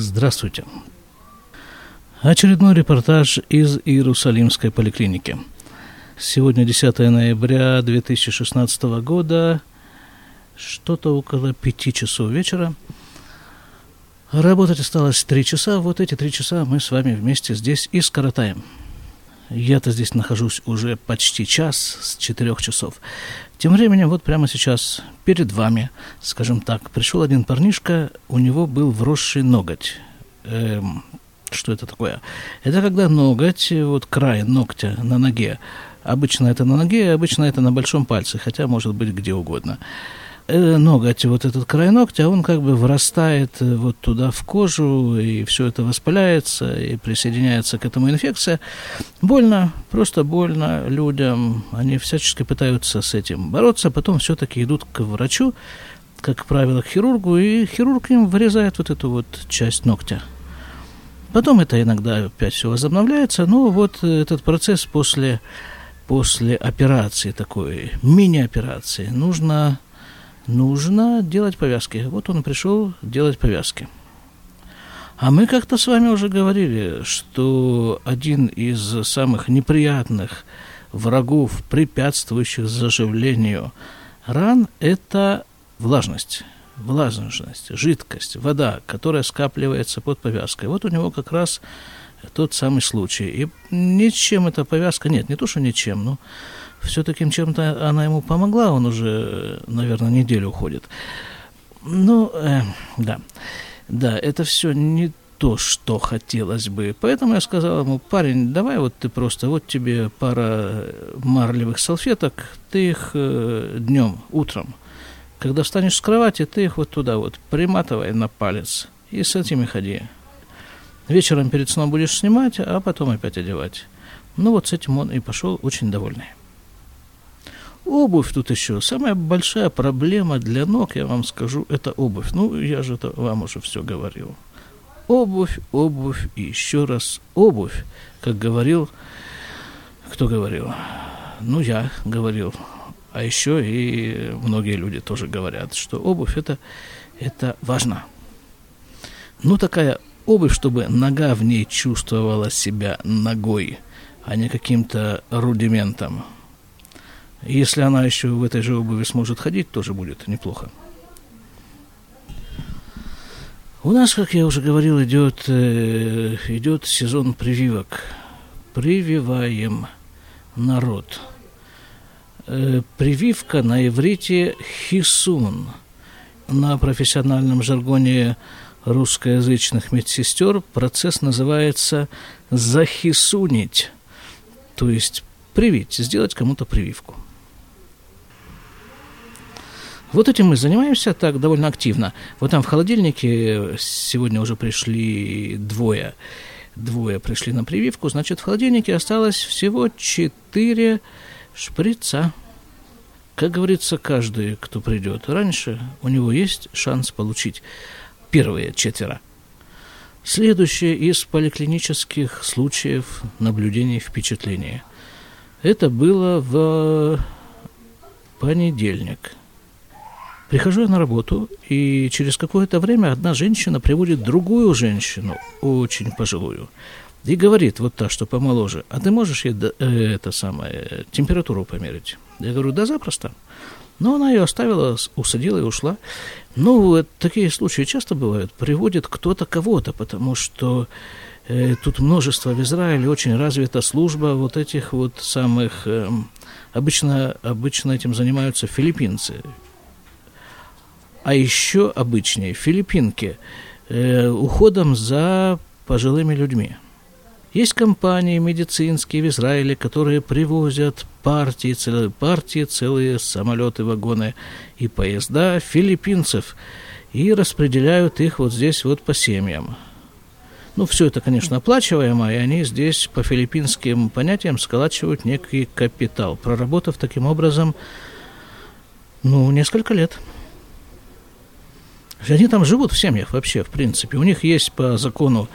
Здравствуйте. Очередной репортаж из Иерусалимской поликлиники. Сегодня 10 ноября 2016 года, что-то около пяти часов вечера. Работать осталось три часа, вот эти три часа мы с вами вместе здесь и скоротаем. Я-то здесь нахожусь уже почти час с четырех часов. Тем временем, вот прямо сейчас перед вами, скажем так, пришел один парнишка, у него был вросший ноготь. Эм, что это такое? Это когда ноготь, вот край ногтя на ноге, обычно это на ноге, обычно это на большом пальце, хотя может быть где угодно. Э, ноготь, вот этот край ногтя, он как бы вырастает э, вот туда в кожу, и все это воспаляется, и присоединяется к этому инфекция. Больно, просто больно людям. Они всячески пытаются с этим бороться, потом все-таки идут к врачу, как правило, к хирургу, и хирург им вырезает вот эту вот часть ногтя. Потом это иногда опять все возобновляется, но вот этот процесс после, после операции такой, мини-операции, нужно нужно делать повязки. Вот он пришел делать повязки. А мы как-то с вами уже говорили, что один из самых неприятных врагов, препятствующих заживлению ран, это влажность. Влажность, жидкость, вода, которая скапливается под повязкой. Вот у него как раз тот самый случай. И ничем эта повязка, нет, не то, что ничем, но все-таки чем-то она ему помогла, он уже, наверное, неделю уходит. Ну, э, да, да, это все не то, что хотелось бы. Поэтому я сказал ему, парень, давай вот ты просто, вот тебе пара марлевых салфеток, ты их э, днем, утром, когда встанешь с кровати, ты их вот туда вот приматывай на палец и с этими ходи. Вечером перед сном будешь снимать, а потом опять одевать. Ну вот с этим он и пошел очень довольный. Обувь тут еще. Самая большая проблема для ног, я вам скажу, это обувь. Ну, я же это вам уже все говорил. Обувь, обувь и еще раз обувь, как говорил, кто говорил? Ну, я говорил. А еще и многие люди тоже говорят, что обувь это, это важно. Ну, такая обувь, чтобы нога в ней чувствовала себя ногой, а не каким-то рудиментом. Если она еще в этой же обуви сможет ходить, тоже будет неплохо. У нас, как я уже говорил, идет, э, идет сезон прививок. Прививаем народ. Э, прививка на иврите хисун. На профессиональном жаргоне русскоязычных медсестер процесс называется захисунить, то есть привить, сделать кому-то прививку. Вот этим мы занимаемся так довольно активно. Вот там в холодильнике сегодня уже пришли двое. Двое пришли на прививку, значит, в холодильнике осталось всего четыре шприца. Как говорится, каждый, кто придет раньше, у него есть шанс получить первые четверо. Следующее из поликлинических случаев наблюдения впечатления. Это было в понедельник – Прихожу я на работу, и через какое-то время одна женщина приводит другую женщину, очень пожилую, и говорит, вот та, что помоложе, а ты можешь ей э, это самое, температуру померить? Я говорю, да, запросто. Но она ее оставила, усадила и ушла. Ну, такие случаи часто бывают. Приводит кто-то кого-то, потому что э, тут множество в Израиле, очень развита служба вот этих вот самых... Э, обычно, обычно этим занимаются филиппинцы а еще обычнее филиппинки э, уходом за пожилыми людьми. Есть компании медицинские в Израиле, которые привозят партии, целые партии, целые самолеты, вагоны и поезда филиппинцев и распределяют их вот здесь вот по семьям. Ну, все это, конечно, оплачиваемо, и они здесь по филиппинским понятиям сколачивают некий капитал, проработав таким образом, ну, несколько лет. Они там живут в семьях вообще, в принципе. У них есть по закону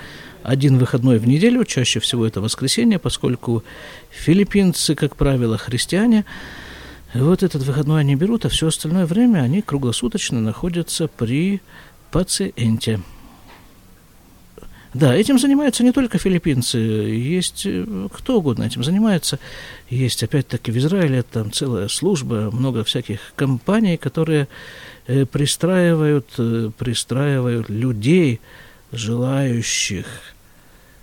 один выходной в неделю, чаще всего это воскресенье, поскольку филиппинцы, как правило, христиане, вот этот выходной они берут, а все остальное время они круглосуточно находятся при пациенте. Да, этим занимаются не только филиппинцы, есть э, кто угодно этим занимается. Есть, опять-таки, в Израиле там целая служба, много всяких компаний, которые э, пристраивают, э, пристраивают людей, желающих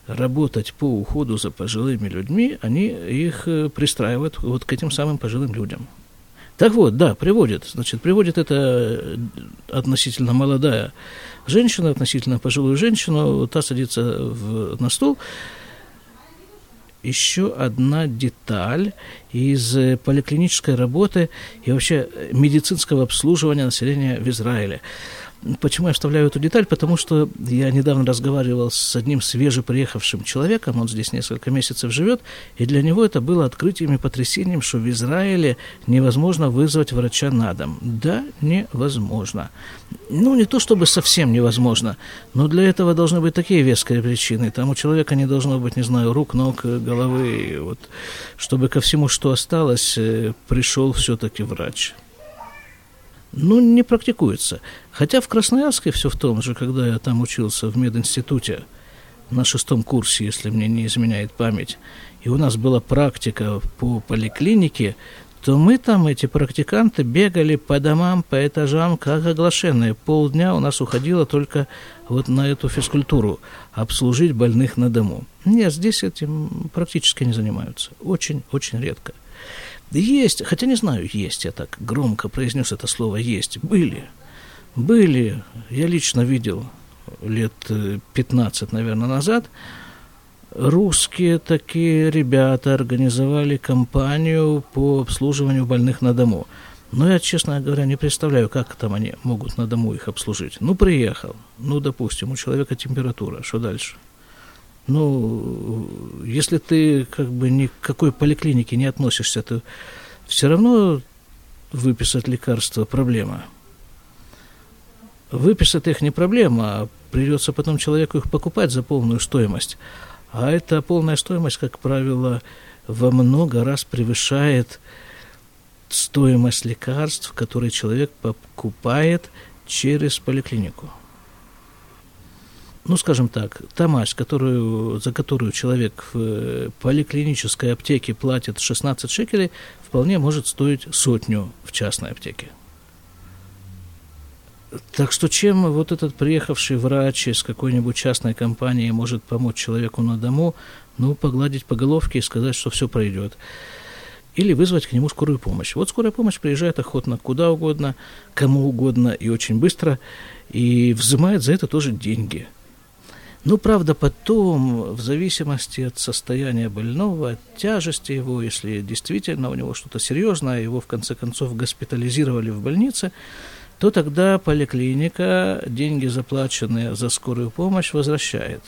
работать по уходу за пожилыми людьми, они их пристраивают вот к этим самым пожилым людям. Так вот, да, приводит. Значит, приводит это относительно молодая женщина, относительно пожилую женщину, та садится в, на стул. Еще одна деталь из поликлинической работы и вообще медицинского обслуживания населения в Израиле. Почему я вставляю эту деталь? Потому что я недавно разговаривал с одним свежеприехавшим человеком, он здесь несколько месяцев живет, и для него это было открытием и потрясением, что в Израиле невозможно вызвать врача на дом. Да, невозможно. Ну, не то чтобы совсем невозможно, но для этого должны быть такие веские причины. Там у человека не должно быть, не знаю, рук, ног, головы, вот, чтобы ко всему, что осталось, э, пришел все-таки врач ну, не практикуется. Хотя в Красноярске все в том же, когда я там учился в мединституте, на шестом курсе, если мне не изменяет память, и у нас была практика по поликлинике, то мы там, эти практиканты, бегали по домам, по этажам, как оглашенные. Полдня у нас уходило только вот на эту физкультуру, обслужить больных на дому. Нет, здесь этим практически не занимаются. Очень-очень редко. Есть, хотя не знаю, есть, я так громко произнес это слово «есть». Были, были, я лично видел лет 15, э, наверное, назад, русские такие ребята организовали кампанию по обслуживанию больных на дому. Но я, честно говоря, не представляю, как там они могут на дому их обслужить. Ну, приехал, ну, допустим, у человека температура, что дальше – ну, если ты как бы ни к какой поликлинике не относишься, то все равно выписать лекарства проблема. Выписать их не проблема, а придется потом человеку их покупать за полную стоимость. А эта полная стоимость, как правило, во много раз превышает стоимость лекарств, которые человек покупает через поликлинику ну, скажем так, та мазь, которую, за которую человек в э, поликлинической аптеке платит 16 шекелей, вполне может стоить сотню в частной аптеке. Так что чем вот этот приехавший врач из какой-нибудь частной компании может помочь человеку на дому, ну, погладить по головке и сказать, что все пройдет. Или вызвать к нему скорую помощь. Вот скорая помощь приезжает охотно куда угодно, кому угодно и очень быстро, и взимает за это тоже деньги – ну, правда, потом, в зависимости от состояния больного, от тяжести его, если действительно у него что-то серьезное, его в конце концов госпитализировали в больнице, то тогда поликлиника деньги, заплаченные за скорую помощь, возвращает.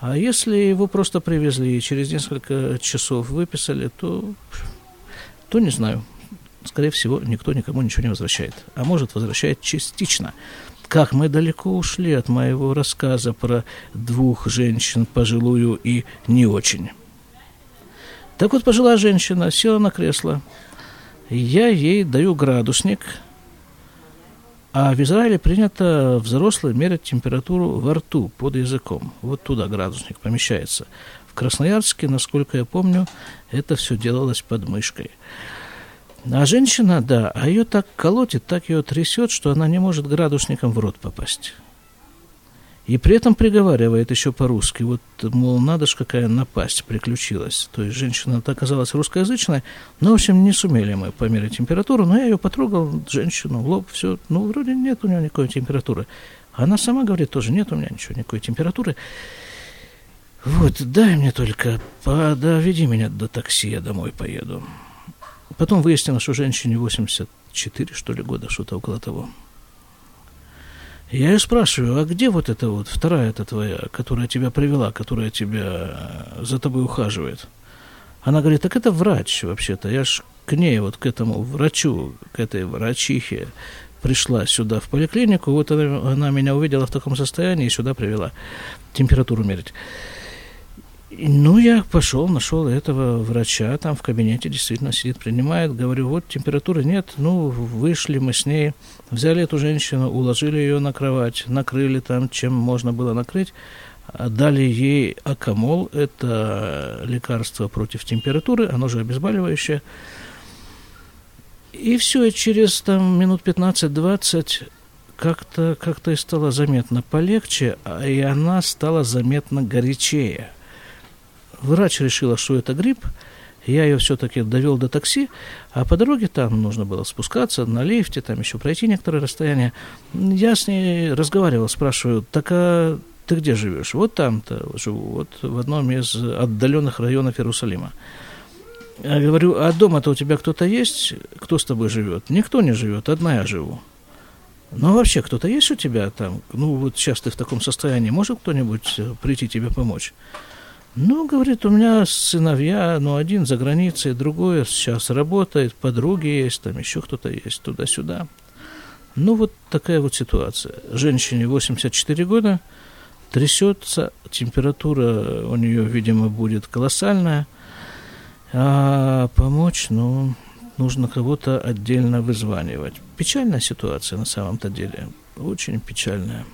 А если его просто привезли и через несколько часов выписали, то, то не знаю. Скорее всего, никто никому ничего не возвращает. А может, возвращает частично. Как мы далеко ушли от моего рассказа про двух женщин, пожилую и не очень. Так вот, пожилая женщина села на кресло. Я ей даю градусник, а в Израиле принято взрослый мерять температуру во рту, под языком. Вот туда градусник помещается. В Красноярске, насколько я помню, это все делалось под мышкой. А женщина, да, а ее так колотит, так ее трясет, что она не может градусником в рот попасть. И при этом приговаривает еще по-русски. Вот, мол, надо ж какая напасть приключилась. То есть женщина оказалась русскоязычной. Но, в общем, не сумели мы померить температуру. Но я ее потрогал, женщину, в лоб, все. Ну, вроде нет у нее никакой температуры. Она сама говорит тоже, нет у меня ничего, никакой температуры. Вот, дай мне только, доведи меня до такси, я домой поеду. Потом выяснилось, что женщине 84, что ли, года, что-то около того. Я ее спрашиваю, а где вот эта вот вторая эта твоя, которая тебя привела, которая тебя за тобой ухаживает? Она говорит, так это врач вообще-то. Я ж к ней, вот к этому врачу, к этой врачихе пришла сюда в поликлинику. Вот она, она меня увидела в таком состоянии и сюда привела температуру мерить. Ну, я пошел, нашел этого врача, там в кабинете действительно сидит, принимает. Говорю, вот температуры нет. Ну, вышли мы с ней, взяли эту женщину, уложили ее на кровать, накрыли там, чем можно было накрыть. Дали ей акамол, это лекарство против температуры, оно же обезболивающее. И все, и через там, минут 15-20 как-то как и стало заметно полегче, а и она стала заметно горячее. Врач решила, что это грипп, я ее все-таки довел до такси, а по дороге там нужно было спускаться на лифте, там еще пройти некоторое расстояние. Я с ней разговаривал, спрашиваю, так а ты где живешь? Вот там-то живу, вот в одном из отдаленных районов Иерусалима. Я говорю, а дома-то у тебя кто-то есть? Кто с тобой живет? Никто не живет, одна я живу. Ну, вообще, кто-то есть у тебя там? Ну, вот сейчас ты в таком состоянии, может кто-нибудь э, прийти тебе помочь? Ну, говорит, у меня сыновья, ну, один за границей, другой сейчас работает, подруги есть, там еще кто-то есть, туда-сюда. Ну, вот такая вот ситуация. Женщине 84 года, трясется, температура у нее, видимо, будет колоссальная, а помочь, ну, нужно кого-то отдельно вызванивать. Печальная ситуация на самом-то деле, очень печальная.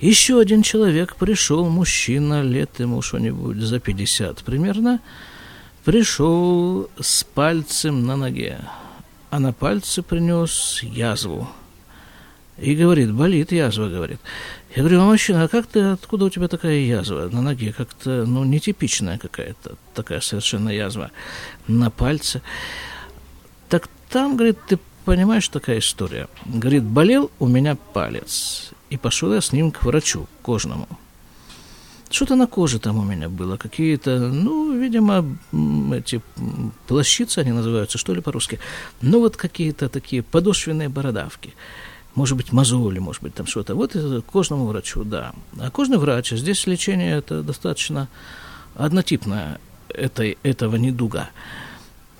Еще один человек пришел, мужчина, лет ему что-нибудь за 50 примерно, пришел с пальцем на ноге, а на пальце принес язву. И говорит, болит язва, говорит. Я говорю, а мужчина, а как ты, откуда у тебя такая язва на ноге? Как-то, ну, нетипичная какая-то такая совершенно язва на пальце. Так там, говорит, ты понимаешь, такая история. Говорит, болел у меня палец. И пошел я с ним к врачу кожному. Что-то на коже там у меня было, какие-то, ну, видимо, эти плащицы они называются, что ли, по-русски. Ну, вот какие-то такие подошвенные бородавки. Может быть, мозоли, может быть, там что-то. Вот к кожному врачу, да. А кожный врач, здесь лечение это достаточно однотипное этой, этого недуга.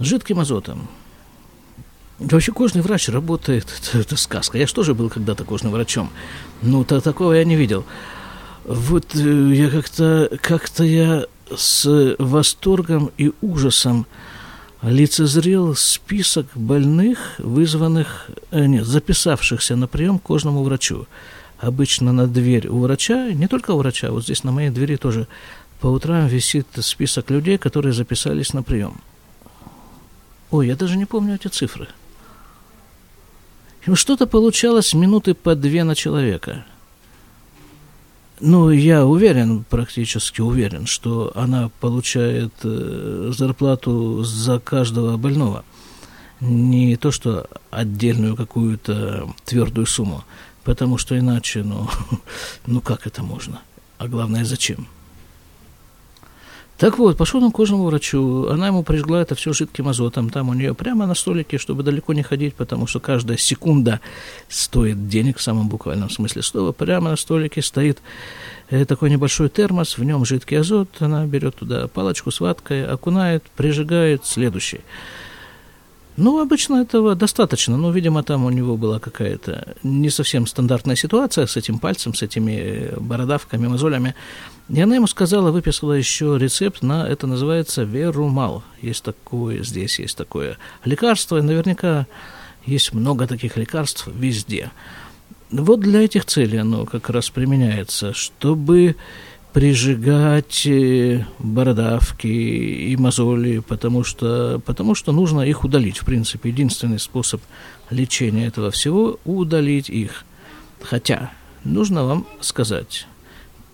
Жидким азотом, Вообще кожный врач работает, это, это сказка. Я же тоже был когда-то кожным врачом. Ну, то, такого я не видел. Вот э, я как-то, как-то я с восторгом и ужасом лицезрел список больных, вызванных, э, нет, записавшихся на прием к кожному врачу. Обычно на дверь у врача, не только у врача, вот здесь на моей двери тоже по утрам висит список людей, которые записались на прием. Ой, я даже не помню эти цифры. Что-то получалось минуты по две на человека. Ну, я уверен, практически уверен, что она получает э, зарплату за каждого больного. Не то, что отдельную какую-то твердую сумму, потому что иначе, ну, ну как это можно? А главное, зачем? Так вот, пошел он к кожному врачу, она ему прижгла это все жидким азотом, там у нее прямо на столике, чтобы далеко не ходить, потому что каждая секунда стоит денег в самом буквальном смысле слова, прямо на столике стоит э, такой небольшой термос, в нем жидкий азот, она берет туда палочку с ваткой, окунает, прижигает, следующий. Ну, обычно этого достаточно, но, видимо, там у него была какая-то не совсем стандартная ситуация с этим пальцем, с этими бородавками, мозолями. И она ему сказала, выписала еще рецепт на, это называется верумал. Есть такое, здесь есть такое лекарство, и наверняка есть много таких лекарств везде. Вот для этих целей оно как раз применяется, чтобы прижигать э, бородавки и мозоли, потому что, потому что нужно их удалить. В принципе, единственный способ лечения этого всего – удалить их. Хотя, нужно вам сказать,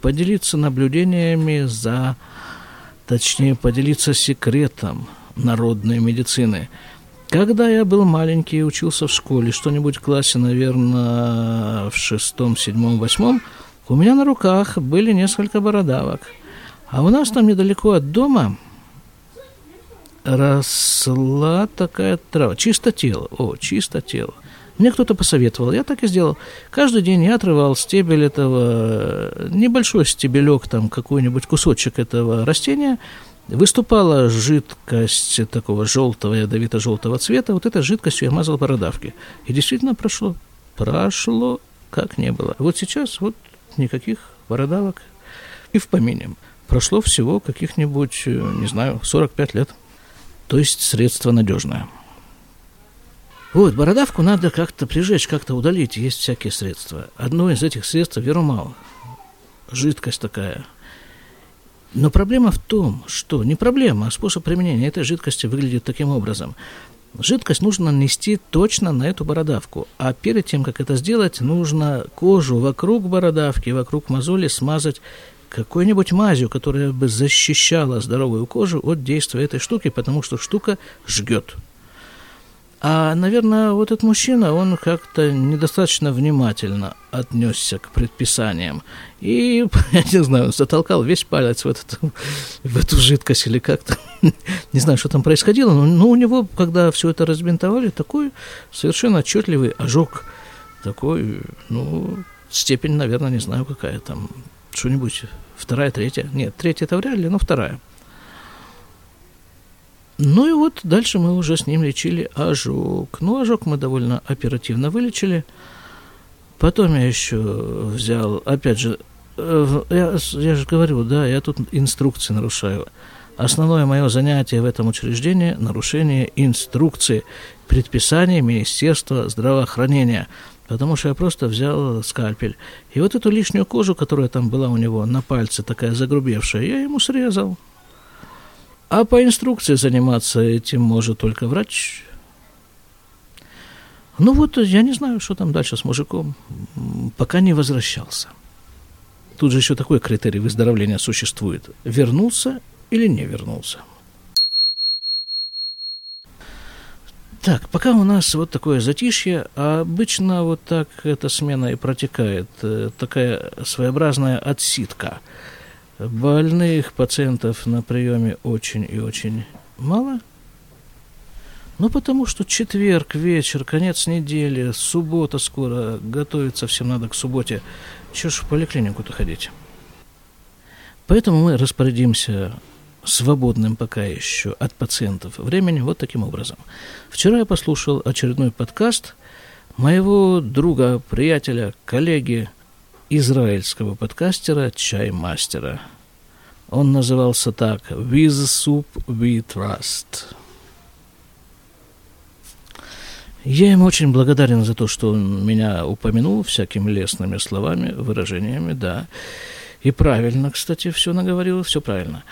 поделиться наблюдениями за, точнее, поделиться секретом народной медицины. Когда я был маленький и учился в школе, что-нибудь в классе, наверное, в шестом, седьмом, восьмом – у меня на руках были несколько бородавок. А у нас там недалеко от дома росла такая трава. Чистотело. О, чистотело. Мне кто-то посоветовал, я так и сделал. Каждый день я отрывал стебель этого, небольшой стебелек, там какой-нибудь кусочек этого растения, выступала жидкость такого желтого, ядовито-желтого цвета, вот этой жидкостью я мазал бородавки. И действительно прошло, прошло как не было. Вот сейчас вот никаких бородавок и в помине. Прошло всего каких-нибудь, э, не знаю, 45 лет. То есть средство надежное. Вот, бородавку надо как-то прижечь, как-то удалить. Есть всякие средства. Одно из этих средств – верумал. Жидкость такая. Но проблема в том, что не проблема, а способ применения этой жидкости выглядит таким образом. Жидкость нужно нанести точно на эту бородавку, а перед тем, как это сделать, нужно кожу вокруг бородавки, вокруг мозоли смазать какой-нибудь мазью, которая бы защищала здоровую кожу от действия этой штуки, потому что штука жгет. А, наверное, вот этот мужчина, он как-то недостаточно внимательно отнесся к предписаниям. И, я не знаю, он затолкал весь палец в, этот, в эту жидкость или как-то. Не знаю, что там происходило, но, но у него, когда все это разбинтовали, такой совершенно отчетливый ожог. Такой, ну, степень, наверное, не знаю, какая там, что-нибудь, вторая, третья. Нет, третья это вряд ли, но вторая. Ну и вот дальше мы уже с ним лечили ожог. Ну, ожог мы довольно оперативно вылечили. Потом я еще взял, опять же, э, я, я же говорю, да, я тут инструкции нарушаю. Основное мое занятие в этом учреждении – нарушение инструкции, предписания Министерства здравоохранения. Потому что я просто взял скальпель. И вот эту лишнюю кожу, которая там была у него на пальце, такая загрубевшая, я ему срезал. А по инструкции заниматься этим может только врач. Ну вот, я не знаю, что там дальше с мужиком. Пока не возвращался. Тут же еще такой критерий выздоровления существует. Вернулся или не вернулся. Так, пока у нас вот такое затишье, а обычно вот так эта смена и протекает, э, такая своеобразная отсидка – Больных пациентов на приеме очень и очень мало. Ну, потому что четверг, вечер, конец недели, суббота скоро, готовиться всем надо к субботе. Чего ж в поликлинику-то ходить? Поэтому мы распорядимся свободным пока еще от пациентов временем вот таким образом. Вчера я послушал очередной подкаст моего друга, приятеля, коллеги – израильского подкастера «Чаймастера». Он назывался так «With Soup We Trust». Я ему очень благодарен за то, что он меня упомянул всякими лестными словами, выражениями, да. И правильно, кстати, все наговорил, все правильно.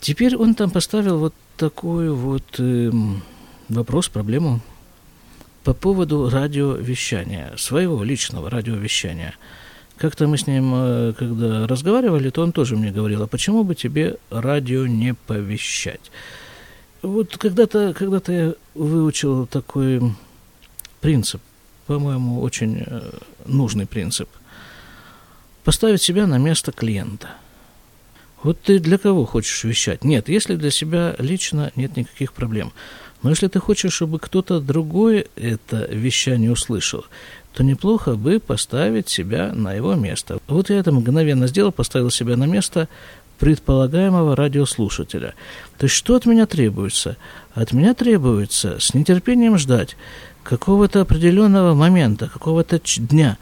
Теперь он там поставил вот такой вот э, вопрос, проблему по поводу радиовещания, своего личного радиовещания – как-то мы с ним, э, когда разговаривали, то он тоже мне говорил, а почему бы тебе радио не повещать? Вот когда-то когда я выучил такой принцип, по-моему, очень э, нужный принцип. Поставить себя на место клиента. Вот ты для кого хочешь вещать? Нет, если для себя лично нет никаких проблем. Но если ты хочешь, чтобы кто-то другой это вещание услышал, то неплохо бы поставить себя на его место. Вот я это мгновенно сделал, поставил себя на место предполагаемого радиослушателя. То есть что от меня требуется? От меня требуется с нетерпением ждать какого-то определенного момента, какого-то дня,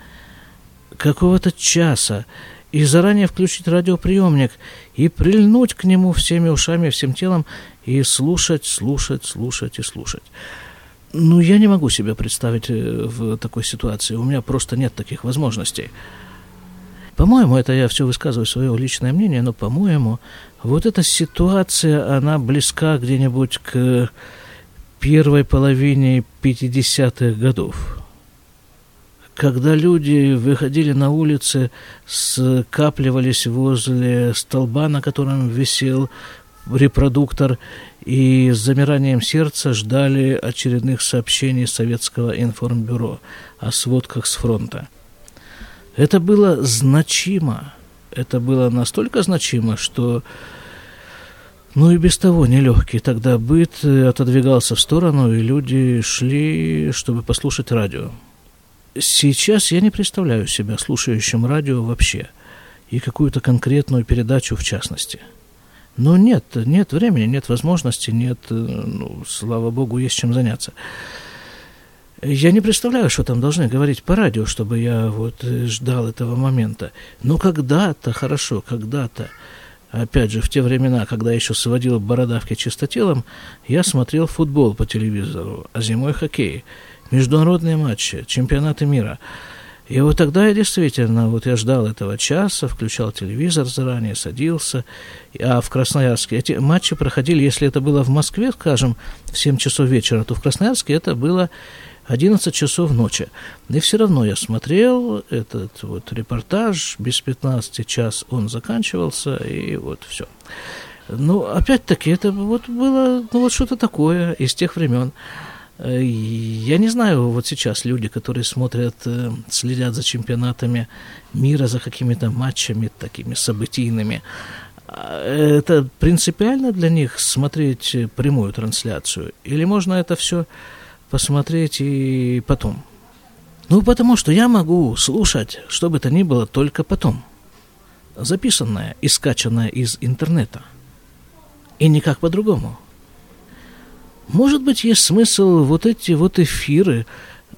какого-то часа, и заранее включить радиоприемник и прильнуть к нему всеми ушами, всем телом и слушать, слушать, слушать и слушать. Ну, я не могу себя представить э, в такой ситуации. У меня просто нет таких возможностей. По-моему, это я все высказываю свое личное мнение, но, по-моему, вот эта ситуация, она близка где-нибудь к первой половине 50-х годов. Когда люди выходили на улицы, скапливались возле столба, на котором висел репродуктор, и с замиранием сердца ждали очередных сообщений Советского информбюро о сводках с фронта. Это было значимо. Это было настолько значимо, что ну и без того нелегкий тогда быт отодвигался в сторону, и люди шли, чтобы послушать радио. Сейчас я не представляю себя слушающим радио вообще, и какую-то конкретную передачу в частности – но нет, нет времени, нет возможности, нет, э, ну, слава богу, есть чем заняться. Я не представляю, что там должны говорить по радио, чтобы я вот э, ждал этого момента. Но когда-то, хорошо, когда-то, опять же, в те времена, когда еще сводил бородавки чистотелом, я смотрел футбол по телевизору, а зимой хоккей. Международные матчи, чемпионаты мира. И вот тогда я действительно, вот я ждал этого часа, включал телевизор заранее, садился. А в Красноярске эти матчи проходили, если это было в Москве, скажем, в 7 часов вечера, то в Красноярске это было 11 часов ночи. И все равно я смотрел этот вот репортаж, без 15 час он заканчивался, и вот все. Ну, опять-таки, это вот было ну, вот что-то такое из тех времен. Э, я не знаю, вот сейчас люди, которые смотрят, э, следят за чемпионатами мира, за какими-то матчами такими событийными, а, это принципиально для них смотреть прямую трансляцию? Или можно это все посмотреть и потом? Ну, потому что я могу слушать, что бы то ни было, только потом. Записанное и скачанное из интернета. И никак по-другому. Может быть, есть смысл вот эти вот эфиры,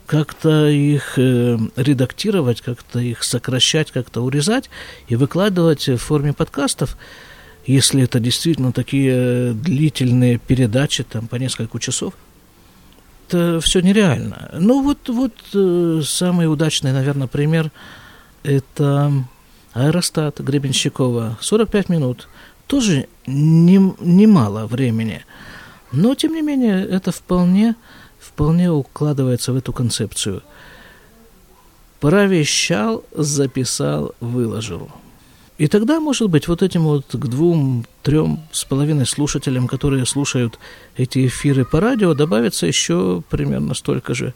как-то их э, редактировать, как-то их сокращать, как-то урезать и выкладывать в форме подкастов, если это действительно такие длительные передачи, там, по несколько часов. Это все нереально. Ну, вот, вот э, самый удачный, наверное, пример – это аэростат Гребенщикова. 45 минут. Тоже немало не, не времени – но, тем не менее, это вполне, вполне укладывается в эту концепцию. Провещал, записал, выложил. И тогда, может быть, вот этим вот к двум, трем с половиной слушателям, которые слушают эти эфиры по радио, добавится еще примерно столько же,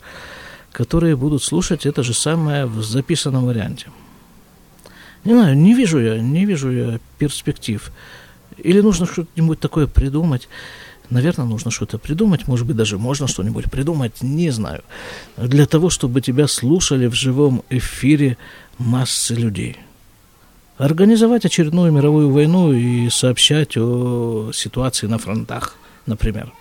которые будут слушать это же самое в записанном варианте. Не знаю, не вижу я, не вижу я перспектив. Или нужно что-нибудь такое придумать. Наверное, нужно что-то придумать, может быть, даже можно что-нибудь придумать, не знаю, для того, чтобы тебя слушали в живом эфире массы людей. Организовать очередную мировую войну и сообщать о ситуации на фронтах, например.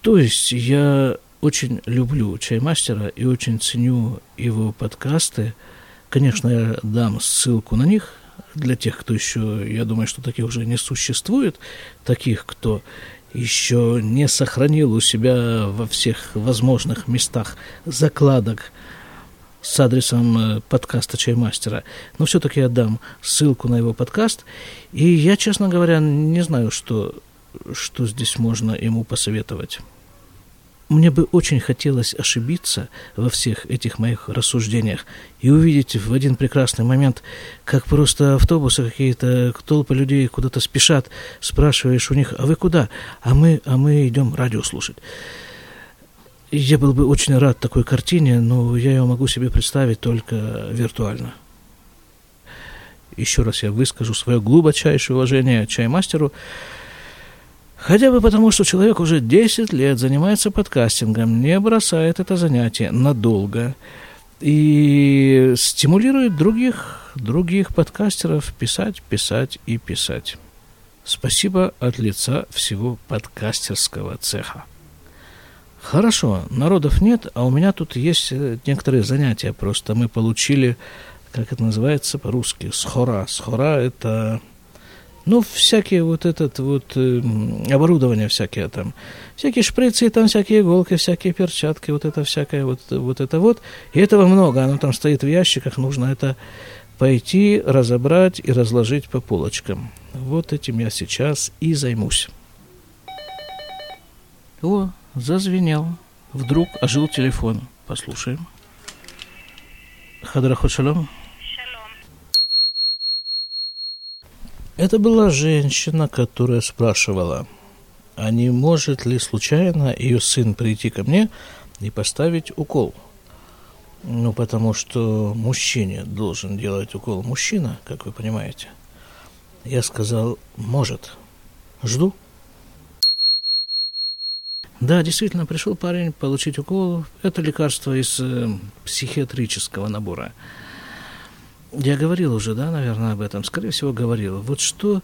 То есть я очень люблю Чаймастера и очень ценю его подкасты. Конечно, я дам ссылку на них для тех, кто еще, я думаю, что таких уже не существует, таких, кто еще не сохранил у себя во всех возможных местах закладок с адресом э, подкаста Чаймастера. Но все-таки я дам ссылку на его подкаст. И я, честно говоря, не знаю, что, что здесь можно ему посоветовать. Мне бы очень хотелось ошибиться во всех этих моих рассуждениях и увидеть в один прекрасный момент, как просто автобусы какие-то, толпы людей куда-то спешат, спрашиваешь у них, а вы куда? А мы, а мы идем радио слушать. Я был бы очень рад такой картине, но я ее могу себе представить только виртуально. Еще раз я выскажу свое глубочайшее уважение чаймастеру, Хотя бы потому, что человек уже 10 лет занимается подкастингом, не бросает это занятие надолго и стимулирует других, других подкастеров писать, писать и писать. Спасибо от лица всего подкастерского цеха. Хорошо, народов нет, а у меня тут есть э, некоторые занятия. Просто мы получили, как это называется по-русски, схора. Схора – это ну, всякие вот этот вот э, оборудование всякие там, всякие шприцы, там всякие иголки, всякие перчатки, вот это всякое вот, вот это вот. И этого много, оно там стоит в ящиках, нужно это пойти, разобрать и разложить по полочкам. Вот этим я сейчас и займусь. О, зазвенел. Вдруг ожил телефон. Послушаем. Хадрахот шалом. Это была женщина, которая спрашивала, а не может ли случайно ее сын прийти ко мне и поставить укол? Ну, потому что мужчине должен делать укол мужчина, как вы понимаете. Я сказал, может. Жду. Да, действительно, пришел парень получить укол. Это лекарство из э, психиатрического набора. Я говорил уже, да, наверное, об этом. Скорее всего, говорил. Вот что,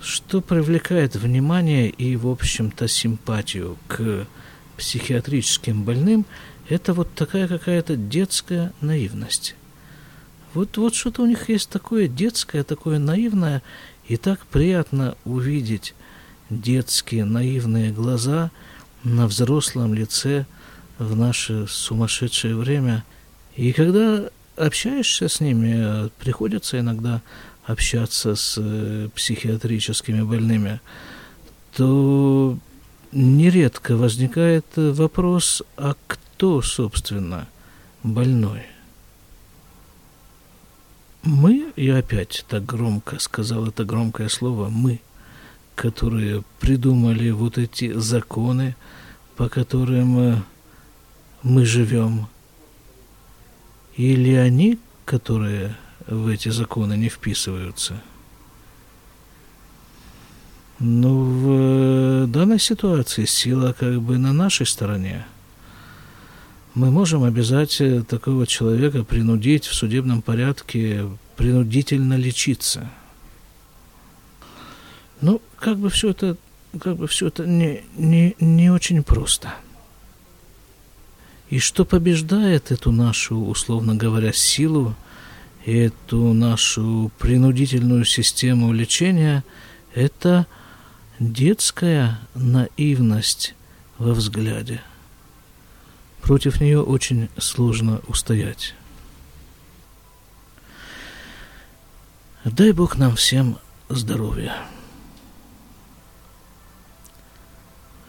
что привлекает внимание и, в общем-то, симпатию к психиатрическим больным, это вот такая какая-то детская наивность. Вот, вот что-то у них есть такое детское, такое наивное, и так приятно увидеть детские наивные глаза на взрослом лице в наше сумасшедшее время. И когда общаешься с ними, приходится иногда общаться с э, психиатрическими больными, то нередко возникает вопрос, а кто, собственно, больной? Мы, я опять так громко сказал это громкое слово «мы», которые придумали вот эти законы, по которым э, мы живем, или они, которые в эти законы не вписываются. Но ну, в э, данной ситуации сила как бы на нашей стороне. Мы можем обязать э, такого человека принудить в судебном порядке принудительно лечиться. Ну, как бы все это, как бы все это не, не, не очень просто. И что побеждает эту нашу, условно говоря, силу, эту нашу принудительную систему лечения, это детская наивность во взгляде. Против нее очень сложно устоять. Дай Бог нам всем здоровья.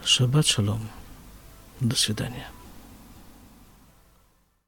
Шаббат шалом. До свидания.